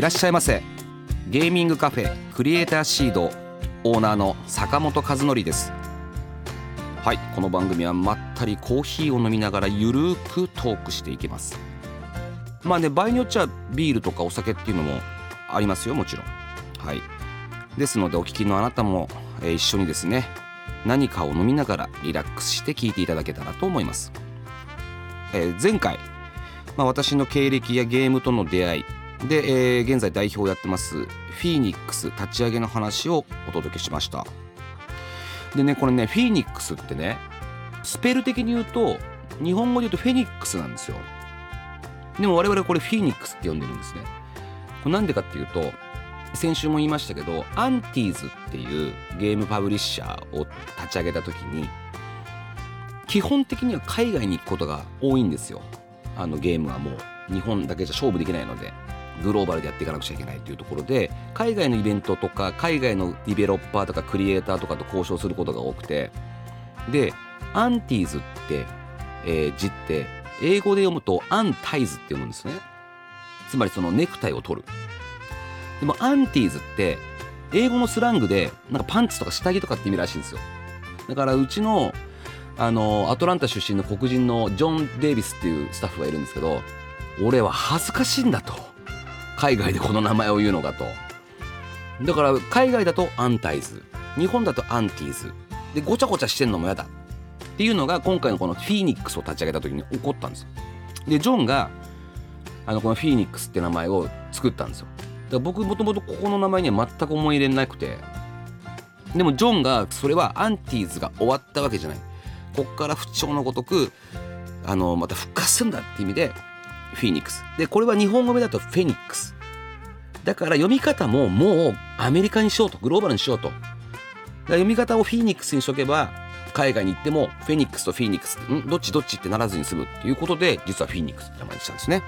いらっしゃいませ。ゲーミングカフェクリエイターシードオーナーの坂本和則です。はいこの番組はまったりコーヒーを飲みながらゆるーくトークしていきます。まあね場合によっちゃビールとかお酒っていうのもありますよもちろん。はい。ですのでお聞きのあなたも、えー一緒にですね何かを飲みながらリラックスして聞いていただけたらと思います、えー前回、まあ、私の経歴やゲームとの出会いで、えー現在代表をやってますフィーニックス立ち上げの話をお届けしました。でねこれねフィーニックスってねスペル的に言うと日本語で言うとフェニックスなんですよ。でも我々これフィーニックスって呼んでるんですね。これなんでかっていうと先週も言いましたけどアンティーズっていうゲームパブリッシャーを立ち上げた時に基本的には海外に行くことが多いんですよ。あのゲームはもう日本だけじゃ勝負できないので。グローバルでやっていかなくちゃいけないというところで海外のイベントとか海外のディベロッパーとかクリエイターとかと交渉することが多くてでアンティーズって、えー字って英語で読むとアンタイズって読むんですね。つまりそのネクタイを取る。でもアンティーズって英語のスラングでなんかパンツとか下着とかって意味らしいんですよ。だからうちのあのアトランタ出身の黒人のジョン・デイビスっていうスタッフがいるんですけど俺は恥ずかしいんだと。海外でこの名前を言うのがと。だから海外だとアンタイズ。日本だとアンティーズ。でごちゃごちゃしてんのも嫌だ。っていうのが今回のこのフィーニックスを立ち上げた時に起こったんですよ。でジョンがあのこのフィーニックスって名前を作ったんですよ。だから僕もともとここの名前には全く思い入れなくて。でもジョンがそれはアンティーズが終わったわけじゃない。こっから不調のごとくあのまた復活するんだって意味でフィニックスでこれは日本語名だとフェニックスだから読み方ももうアメリカにしようとグローバルにしようと。読み方をフィニックスにしとけば海外に行ってもフェニックスとフィニックスん？どっちどっちってならずに済むっていうことで実はフィニックスって名前にしたんですね。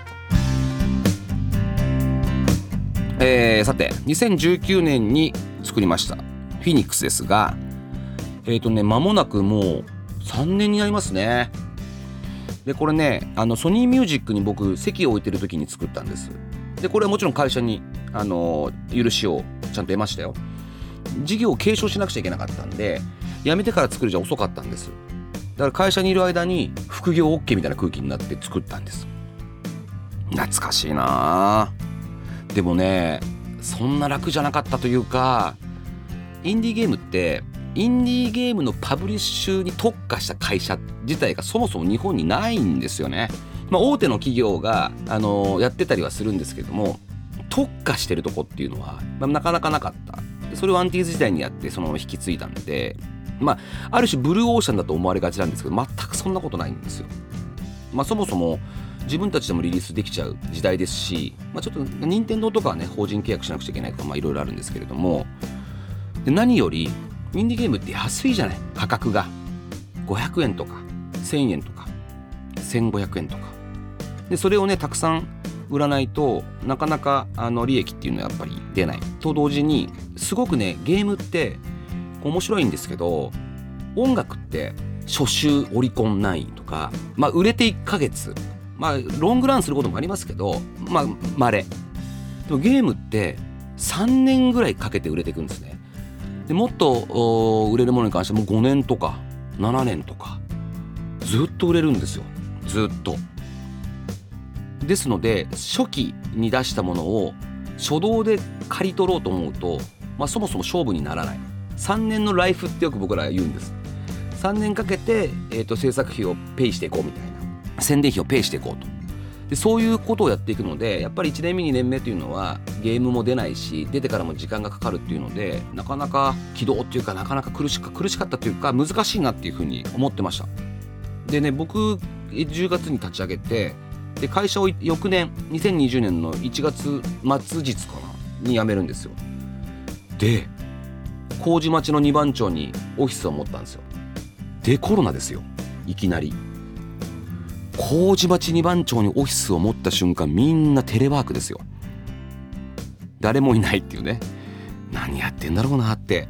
えーさて2019年に作りました。フィニックスですがえっ、とね間もなくもう3年になりますね。でこれねあのソニーミュージックに僕席を置いてる時に作ったんです。でこれはもちろん会社にあの許しをちゃんと得ましたよ。事業を継承しなくちゃいけなかったんで辞めてから作るじゃ遅かったんです。だから会社にいる間に副業 OK みたいな空気になって作ったんです。懐かしいなでもねそんな楽じゃなかったというかインディーゲームってインディーゲームのパブリッシュに特化した会社自体がそもそも日本にないんですよね。まあ、大手の企業が、あのやってたりはするんですけども特化してるとこっていうのは、まあなかなかなかった。それをアンティーズ時代にやってそのまま引き継いだんで、まあ、ある種ブルーオーシャンだと思われがちなんですけど全くそんなことないんですよ。まあ、そもそも自分たちでもリリースできちゃう時代ですし、まあ、ちょっと任天堂とかはね法人契約しなくちゃいけないとかいろいろあるんですけれどもで何よりインディーゲームって安いじゃない。価格が。500円とか。1000円とか。1500円とか。でそれをねたくさん売らないとなかなかあの利益っていうのはやっぱり出ない。と同時にすごくねゲームって面白いんですけど音楽って初週オリコン9位とか、まあ、売れて1ヶ月。まあロングランすることもありますけどまあ稀。でもゲームって3年ぐらいかけて売れていくんですね。でもっと売れるものに関しても5年とか7年とかずっと売れるんですよ。ずっと。ですので初期に出したものを初動で刈り取ろうと思うと、まあ、そもそも勝負にならない。3年のライフってよく僕ら言うんです。3年かけて、えー、と制作費をペイしていこうみたいな。宣伝費をペイしていこうと。でそういうことをやっていくのでやっぱり1年目2年目というのはゲームも出ないし出てからも時間がかかるっていうのでなかなか起動っていうかなかなか苦しか苦しかったというか難しいなっていうふうに思ってました。でね僕10月に立ち上げてで会社を翌年2020年の1月末日かなに辞めるんですよ。で麹町の2番町にオフィスを持ったんですよ。でコロナですよ。いきなり。麹町2番町にオフィスを持った瞬間みんなテレワークですよ。誰もいないっていうね。何やってんだろうなって。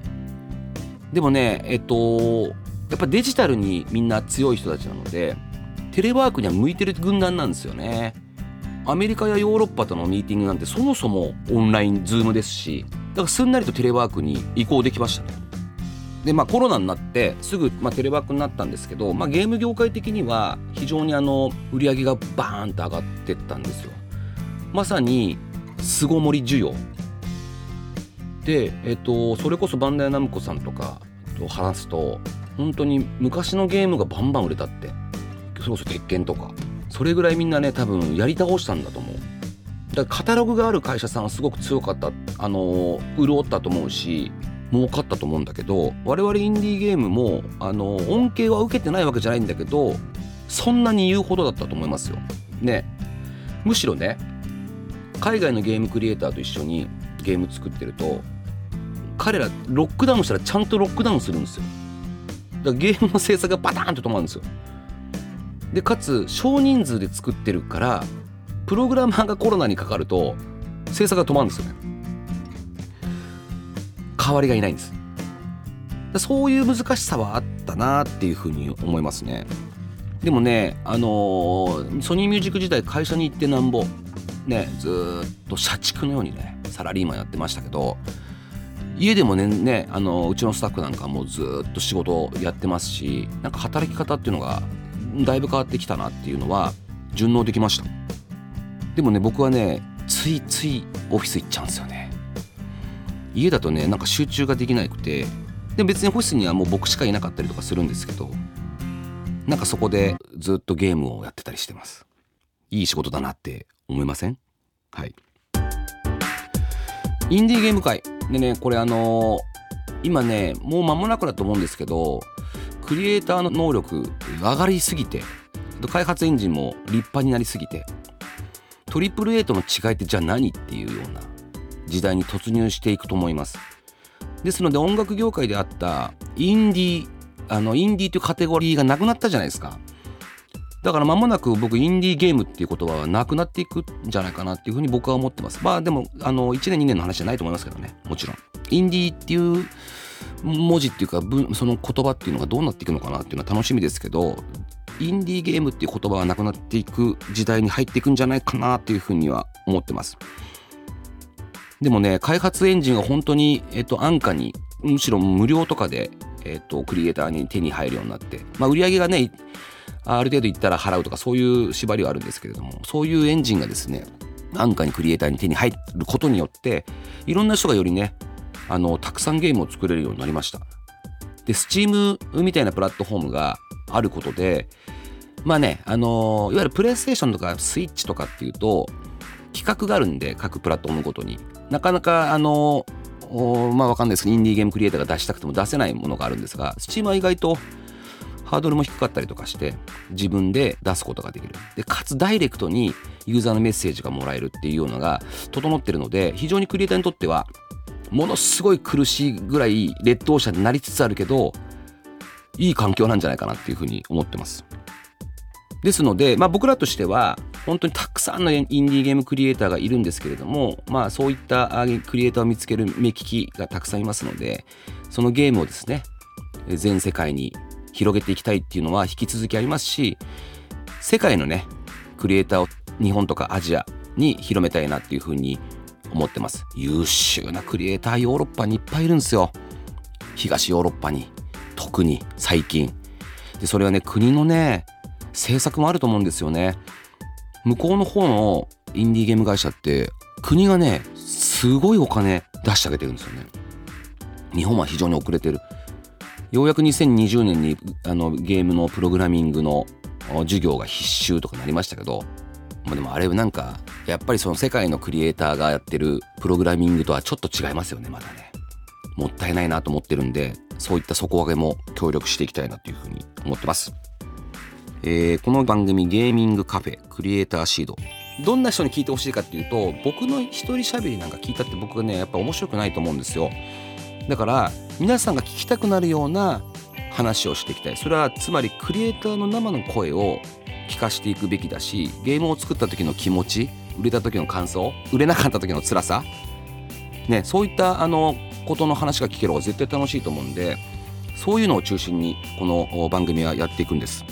でもねえっとやっぱデジタルにみんな強い人たちなのでテレワークには向いてる軍団なんですよね。アメリカやヨーロッパとのミーティングなんてそもそもオンラインズームですしだからすんなりとテレワークに移行できましたね。でまあコロナになってすぐ、まあ、テレワークになったんですけど、まあ、ゲーム業界的には非常にあの売り上げがバーンと上がってったんですよ。まさに巣ごもり需要。で、えっと、それこそバンダイナムコさんとかと話すと本当に昔のゲームがバンバン売れたって。それこそ鉄拳とか。それぐらいみんなね多分やり倒したんだと思う。だからカタログがある会社さんはすごく強かったあの潤ったと思うし儲かったと思うんだけど我々インディーゲームもあの恩恵は受けてないわけじゃないんだけどそんなに言うほどだったと思いますよ。ねむしろね海外のゲームクリエイターと一緒にゲーム作ってると彼らロックダウンしたらちゃんとロックダウンするんですよ。だからゲームの制作がバターンと止まるんですよ。でかつ少人数で作ってるからプログラマーがコロナにかかると制作が止まるんですよね。代わりがいないんです。そういう難しさはあったなっていうふうに思いますね。でもねあのー、ソニーミュージック時代会社に行ってなんぼねずっと社畜のようにねサラリーマンやってましたけど家でもねねあのうちのスタッフなんかもずっと仕事やってますしなんか働き方っていうのがだいぶ変わってきたなっていうのは順応できました。でもね僕はねついついオフィス行っちゃうんですよね。家だとねなんか集中ができなくてで別にホスにはもう僕しかいなかったりとかするんですけどなんかそこでずっとゲームをやってたりしてます。いい仕事だなって思いません？はい。インディーゲーム界でねこれあのー、今ねもう間もなくだと思うんですけどクリエイターの能力上がりすぎて開発エンジンも立派になりすぎてトリプル A との違いってじゃあ何っていうような時代に突入していくと思います。ですので音楽業界であったインディーあのインディーというカテゴリーがなくなったじゃないですか。だから間もなく僕インディーゲームっていう言葉はなくなっていくんじゃないかなっていうふうに僕は思ってます。まあでもあの1年2年の話じゃないと思いますけどね。もちろん。インディーっていう文字っていうかその言葉っていうのがどうなっていくのかなっていうのは楽しみですけどインディーゲームっていう言葉がなくなっていく時代に入っていくんじゃないかなっていうふうには思ってます。でもね、開発エンジンが本当に、えっと、安価に、むしろ無料とかで、えっと、クリエイターに手に入るようになって、まあ、売り上げがね、ある程度いったら払うとか、そういう縛りはあるんですけれども、そういうエンジンがですね、安価にクリエイターに手に入ることによって、いろんな人がよりね、あの、たくさんゲームを作れるようになりました。で、Steam みたいなプラットフォームがあることで、まあね、あのいわゆるプレイステーションとかスイッチとかっていうと、企画があるんで、各プラットフォームごとに。なかなか、あの、まあわかんないですけど、インディーゲームクリエイターが出したくても出せないものがあるんですが、Steam は意外とハードルも低かったりとかして、自分で出すことができる。で、かつダイレクトにユーザーのメッセージがもらえるっていうのが整ってるので、非常にクリエイターにとっては、ものすごい苦しいぐらい劣等者になりつつあるけど、いい環境なんじゃないかなっていうふうに思ってます。ですので、まあ、僕らとしては本当にたくさんのインディーゲームクリエイターがいるんですけれども、まあ、そういったクリエイターを見つける目利きがたくさんいますのでそのゲームをですね全世界に広げていきたいっていうのは引き続きありますし世界のねクリエイターを日本とかアジアに広めたいなっていうふうに思ってます。優秀なクリエイターヨーロッパにいっぱいいるんですよ。東ヨーロッパに特に最近。でそれはね国のね政策もあると思うんですよね。向こうの方のインディーゲーム会社って国がねすごいお金出してあげてるんですよね。日本は非常に遅れてる。ようやく2020年にあのゲームのプログラミングの授業が必修とかなりましたけど、まあ、でもあれなんかやっぱりその世界のクリエイターがやってるプログラミングとはちょっと違いますよねまだね。もったいないなと思ってるんでそういった底上げも協力していきたいなというふうに思ってます。えーこの番組ゲーミングカフェクリエイターシード。どんな人に聞いてほしいかっていうと僕の一人喋りなんか聞いたって僕はねやっぱ面白くないと思うんですよ。だから皆さんが聞きたくなるような話をしていきたい。それはつまりクリエイターの生の声を聞かしていくべきだしゲームを作った時の気持ち売れた時の感想売れなかった時の辛さ。ねそういったあのことの話が聞ける方が絶対楽しいと思うんでそういうのを中心にこの番組はやっていくんです。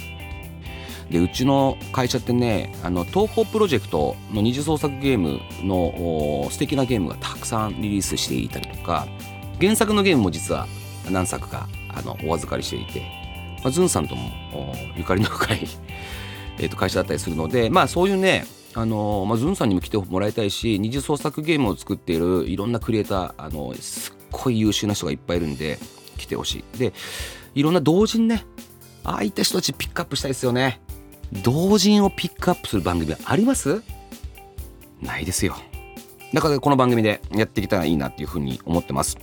でうちの会社ってねあの東宝プロジェクトの二次創作ゲームの素敵なゲームがたくさんリリースしていたりとか原作のゲームも実は何作かあのお預かりしていて、まあ、ズンさんともゆかりの深い えと会社だったりするのでまあそういうねあのまあ、ズンさんにも来てもらいたいし二次創作ゲームを作っているいろんなクリエイターあのすっごい優秀な人がいっぱいいるんで来てほしい。でいろんな同人ねああいった人たちピックアップしたいですよね。同人をピックアップする番組はあります？ないですよ。だからこの番組でやっていけたらいいなっていうふうに思ってます。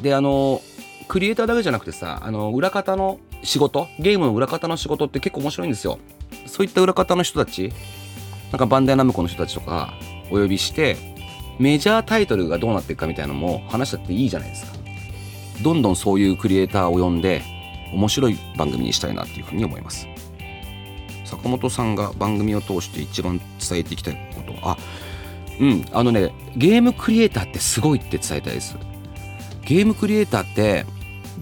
であのクリエイターだけじゃなくてさあの裏方の仕事ゲームの裏方の仕事って結構面白いんですよ。そういった裏方の人たちなんかバンダイナムコの人たちとかお呼びしてメジャータイトルがどうなっていくかみたいなのも話したっていいじゃないですか。どんどんそういうクリエイターを呼んで面白い番組にしたいなっていうふうに思います。坂本さんが番組を通して一番伝えていきたいこと。あうんあのねゲームクリエイターってすごいって伝えたいです。ゲームクリエイターって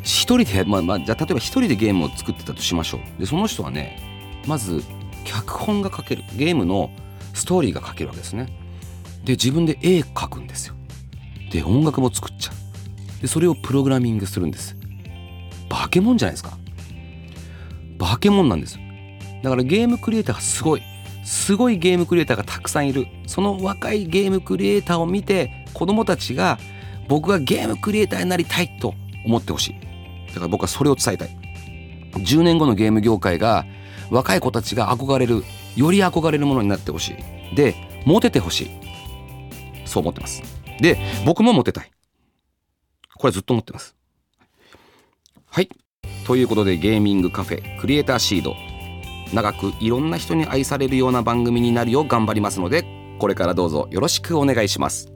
一人で、まあまあ、じゃあ例えば一人でゲームを作ってたとしましょう。でその人はねまず脚本が書ける。ゲームのストーリーが書けるわけですね。で自分で絵描くんですよ。で音楽も作っちゃう。でそれをプログラミングするんです。化け物じゃないですか。化け物なんですだからゲームクリエイターがすごい。すごいゲームクリエイターがたくさんいる。その若いゲームクリエイターを見て子供たちが僕がゲームクリエイターになりたいと思ってほしい。だから僕はそれを伝えたい。10年後のゲーム業界が若い子たちが憧れるより憧れるものになってほしい。でモテてほしい。そう思ってます。で僕もモテたい。これずっと思ってます。はい。ということでゲーミングカフェクリエイターシード。長くいろんな人に愛されるような番組になるよう頑張りますのでこれからどうぞよろしくお願いします。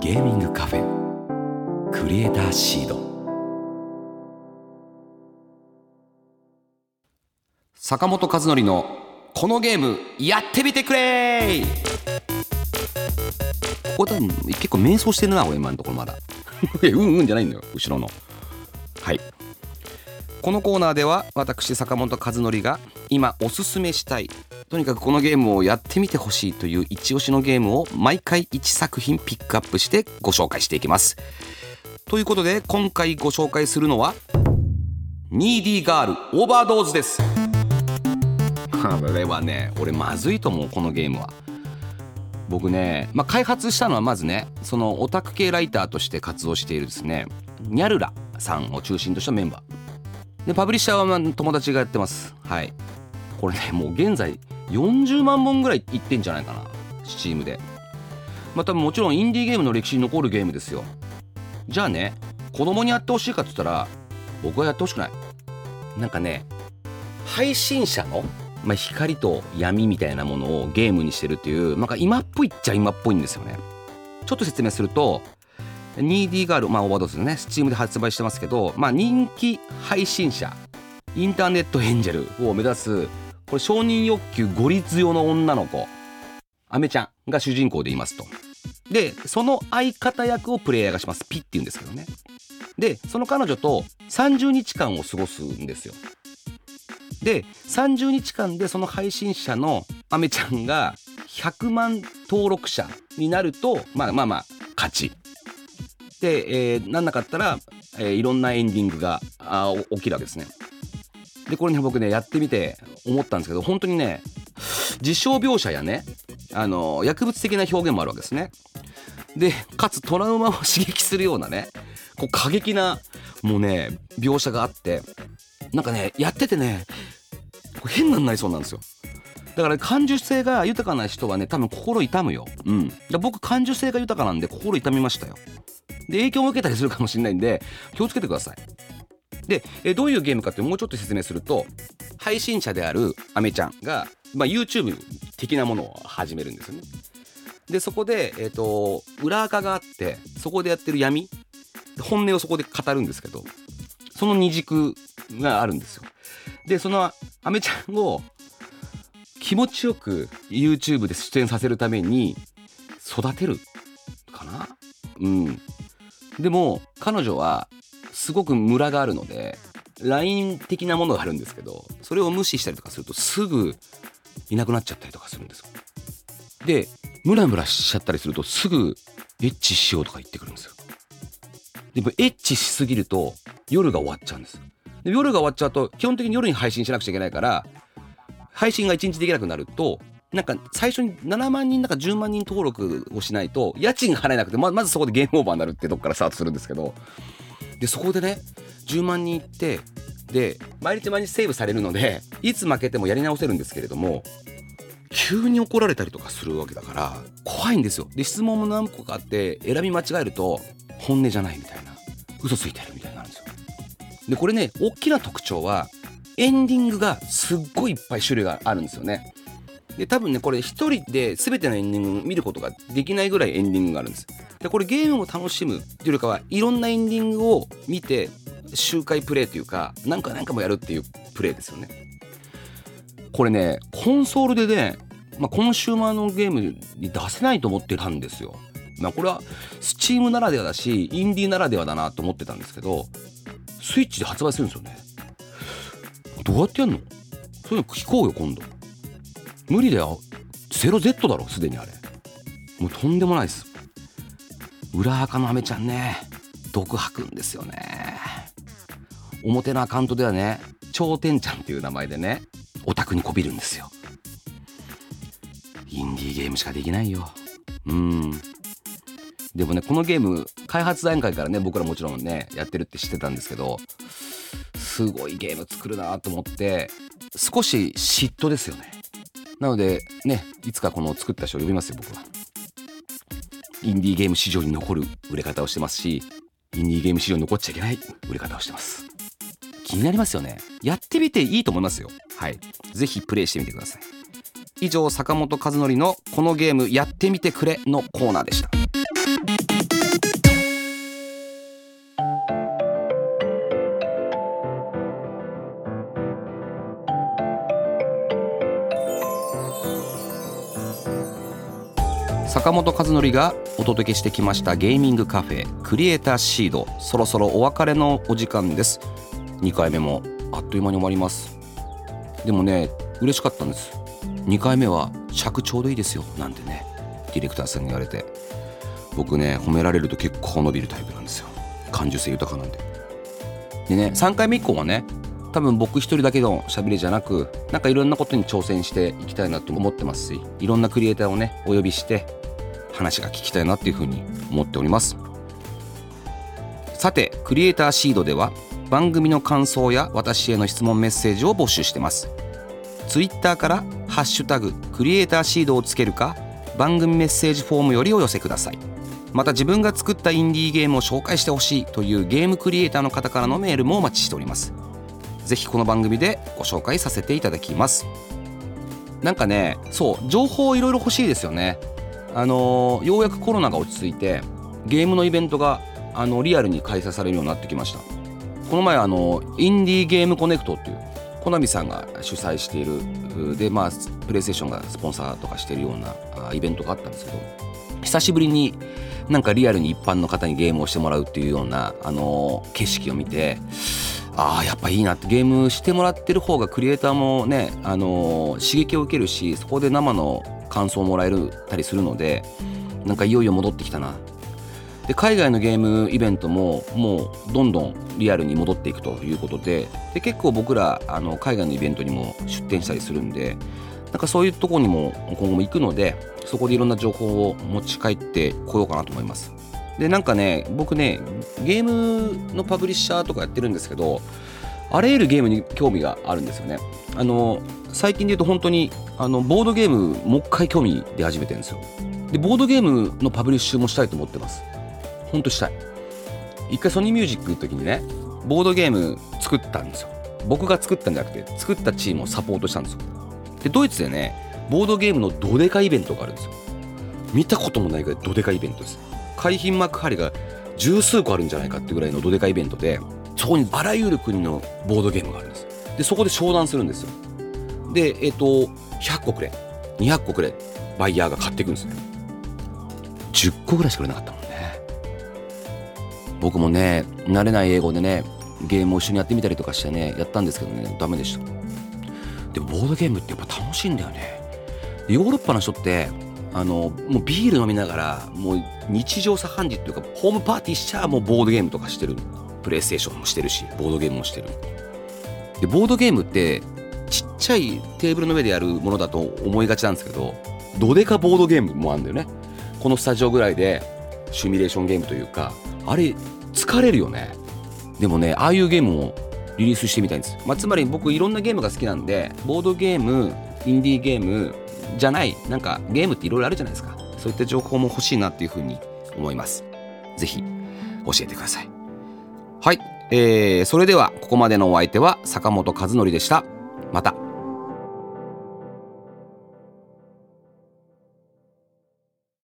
ゲーミングカフェクリエイターシード。坂本和則のこのゲームやってみてくれここ多分結構迷走してるな俺今のところまだ。うんうんじゃないんだよ後ろの。はいこのコーナーでは私坂本和則が今おすすめしたいとにかくこのゲームをやってみてほしいという一押しのゲームを毎回1作品ピックアップしてご紹介していきます。ということで今回ご紹介するのは 2D ガールオーバードーズです。これはね俺まずいと思うこのゲームは。僕ね、まあ、開発したのはまずねそのオタク系ライターとして活動しているですねニャルラさんを中心としたメンバー。でパブリッシャーはまあ友達がやってます。はい。これねもう現在40万本ぐらいいってんじゃないかな。Steam で。まあ多分もちろんインディーゲームの歴史に残るゲームですよ。じゃあね子供にやってほしいかっつったら僕はやってほしくない。なんかね配信者の、まあ、光と闇みたいなものをゲームにしてるっていうなんか今っぽいっちゃ今っぽいんですよね。ちょっと説明すると 2D ガール、まあ、オーバードーズね、スチームで発売してますけど、まあ、人気配信者、インターネットエンジェルを目指す、これ承認欲求ゴリ強の女の子、アメちゃんが主人公でいますと。で、その相方役をプレイヤーがします。ピって言うんですけどね。で、その彼女と30日間を過ごすんですよ。で、30日間でその配信者のアメちゃんが100万登録者になると、まあまあまあ、勝ち。で、えーなんなかったら、えーいろんなエンディングがあ起きるわけですね。でこれね僕ねやってみて思ったんですけど本当にね実証描写やねあの薬物的な表現もあるわけですね。でかつトラウマを刺激するようなねこう過激なもうね描写があってなんかねやっててね変なんなりそうなんですよ。だから感受性が豊かな人はね多分心痛むよ。うん。僕感受性が豊かなんで心痛みましたよ。で影響を受けたりするかもしれないんで気をつけてください。で、えどういうゲームかってもうちょっと説明すると配信者であるアメちゃんが、まあ、YouTube 的なものを始めるんですよね。でそこで、えーと、裏垢があってそこでやってる闇本音をそこで語るんですけどその二軸があるんですよ。でそのアメちゃんを気持ちよく YouTube で出演させるために育てるかな？うん。でも彼女はすごくムラがあるので LINE 的なものがあるんですけどそれを無視したりとかするとすぐいなくなっちゃったりとかするんですよ。でムラムラしちゃったりするとすぐエッチしようとか言ってくるんですよ。でもエッチしすぎると夜が終わっちゃうんですで夜が終わっちゃうと基本的に夜に配信しなくちゃいけないから配信が1日できなくなるとなんか最初に7万人なんか10万人登録をしないと家賃が払えなくてままずそこでゲームオーバーになるってとこからスタートするんですけどでそこでね10万人いってで毎日毎日セーブされるのでいつ負けてもやり直せるんですけれども急に怒られたりとかするわけだから怖いんですよ。で質問も何個かあって選び間違えると本音じゃないみたいな。嘘ついてるみたいなんですよ。でこれね大きな特徴はエンディングがすっごいいっぱい種類があるんですよね。で多分ねこれ一人で全てのエンディングを見ることができないぐらいエンディングがあるんです。でこれゲームを楽しむっていうよりかはいろんなエンディングを見て周回プレイというか何か何かもやるっていうプレイですよね。これねコンソールでね、まあ、コンシューマーのゲームに出せないと思ってたんですよ。まあこれはスチームならではだしインディーならではだなと思ってたんですけどスイッチで発売するんですよね。どうやってやんの？そういうの聞こうよ今度。無理だよ。0Z だろすでにあれ。もうとんでもないです。裏垢のアメちゃんね。毒吐くんですよね。表のアカウントではね頂点ちゃんっていう名前でねオタクにこびるんですよ。インディーゲームしかできないよ。うん。でもねこのゲーム開発段階からね僕らもちろんねやってるって知ってたんですけどすごいゲーム作るなと思って少し嫉妬ですよね。なのでねいつかこの作った人を呼びますよ僕は。インディーゲーム市場に残る売れ方をしてますしインディーゲーム市場に残っちゃいけない売れ方をしてます。気になりますよね。やってみていいと思いますよ。はい。是非プレイしてみてください。以上坂本和則のこのゲームやってみてくれのコーナーでした。坂本和則がお届けしてきましたゲーミングカフェクリエイターシード。そろそろお別れのお時間です。2回目もあっという間に終わります。でもね嬉しかったんです。2回目は尺ちょうどいいですよ。なんてねディレクターさんに言われて。僕ね褒められると結構伸びるタイプなんですよ。感受性豊かなんででね3回目以降はね多分僕一人だけの喋りじゃなくなんかいろんなことに挑戦していきたいなと思ってますしいろんなクリエイターをねお呼びして話が聞きたいなっていうふうに思っております。さてクリエイターシードでは番組の感想や私への質問メッセージを募集してます。ツイッターから「ハッシュタグクリエイターシード」をつけるか番組メッセージフォームよりお寄せください。また自分が作ったインディーゲームを紹介してほしいというゲームクリエイターの方からのメールもお待ちしております。ぜひこの番組でご紹介させていただきます。なんかねそう情報いろいろ欲しいですよね。あのー、ようやくコロナが落ち着いてゲームのイベントがあのリアルに開催されるようになってきました。この前あのインディーゲームコネクトっていうコナミさんが主催しているでまあプレイステーションがスポンサーとかしているようなイベントがあったんですけど久しぶりになんかリアルに一般の方にゲームをしてもらうっていうようなあの景色を見てああやっぱいいなってゲームしてもらってる方がクリエイターもねあの刺激を受けるしそこで生の感想をもらえるたりするのでなんかいよいよ戻ってきたな。で海外のゲームイベントももうどんどんリアルに戻っていくということでで結構僕らあの海外のイベントにも出展したりするんでなんかそういうとこにも今後も行くのでそこでいろんな情報を持ち帰ってこようかなと思います。でなんかね僕ねゲームのパブリッシャーとかやってるんですけどあらゆるゲームに興味があるんですよね。あの最近で言うと本当にあのボードゲームもう一回興味出始めてるんですよ。でボードゲームのパブリッシュもしたいと思ってます。ほんとしたい。一回ソニーミュージックの時にねボードゲーム作ったんですよ。僕が作ったんじゃなくて作ったチームをサポートしたんですよ。でドイツでねボードゲームのドデカイベントがあるんですよ。見たこともないぐらいドデカイベントです。海浜幕張が十数個あるんじゃないかってぐらいのドデカイベントでそこにあらゆる国のボードゲームがあるんです。でそこで商談するんですよ。でえっ、と100個くれ200個くれバイヤーが買っていくんですね10個ぐらいしか売れなかったもんね。僕もね慣れない英語でねゲームを一緒にやってみたりとかしてねやったんですけどねダメでした。でもボードゲームってやっぱ楽しいんだよね。ヨーロッパの人ってあのもうビール飲みながらもう日常茶飯事っていうかホームパーティーしちゃもうボードゲームとかしてるプレイステーションもしてるしボードゲームもしてる。でボードゲームってちっちゃいテーブルの上でやるものだと思いがちなんですけどどでかボードゲームもあるんだよね。このスタジオぐらいでシミュレーションゲームというかあれ疲れるよね。でもねああいうゲームもリリースしてみたいんです、まあ、つまり僕いろんなゲームが好きなんでボードゲームインディーゲームじゃないなんかゲームっていろいろあるじゃないですか。そういった情報も欲しいなっていうふうに思います。ぜひ教えてください。はい、えー、それではここまでのお相手は坂本和則でした。また。